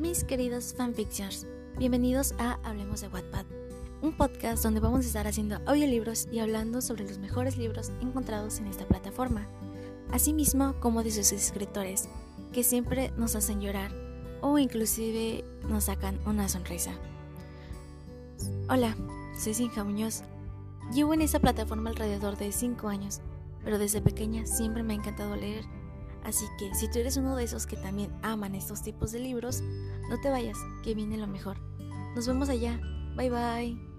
mis queridos fanfictions, bienvenidos a Hablemos de Wattpad, un podcast donde vamos a estar haciendo audiolibros y hablando sobre los mejores libros encontrados en esta plataforma, asimismo como de sus escritores, que siempre nos hacen llorar o inclusive nos sacan una sonrisa. Hola, soy Sinja Muñoz. Llevo en esta plataforma alrededor de 5 años, pero desde pequeña siempre me ha encantado leer Así que si tú eres uno de esos que también aman estos tipos de libros, no te vayas, que viene lo mejor. Nos vemos allá. Bye bye.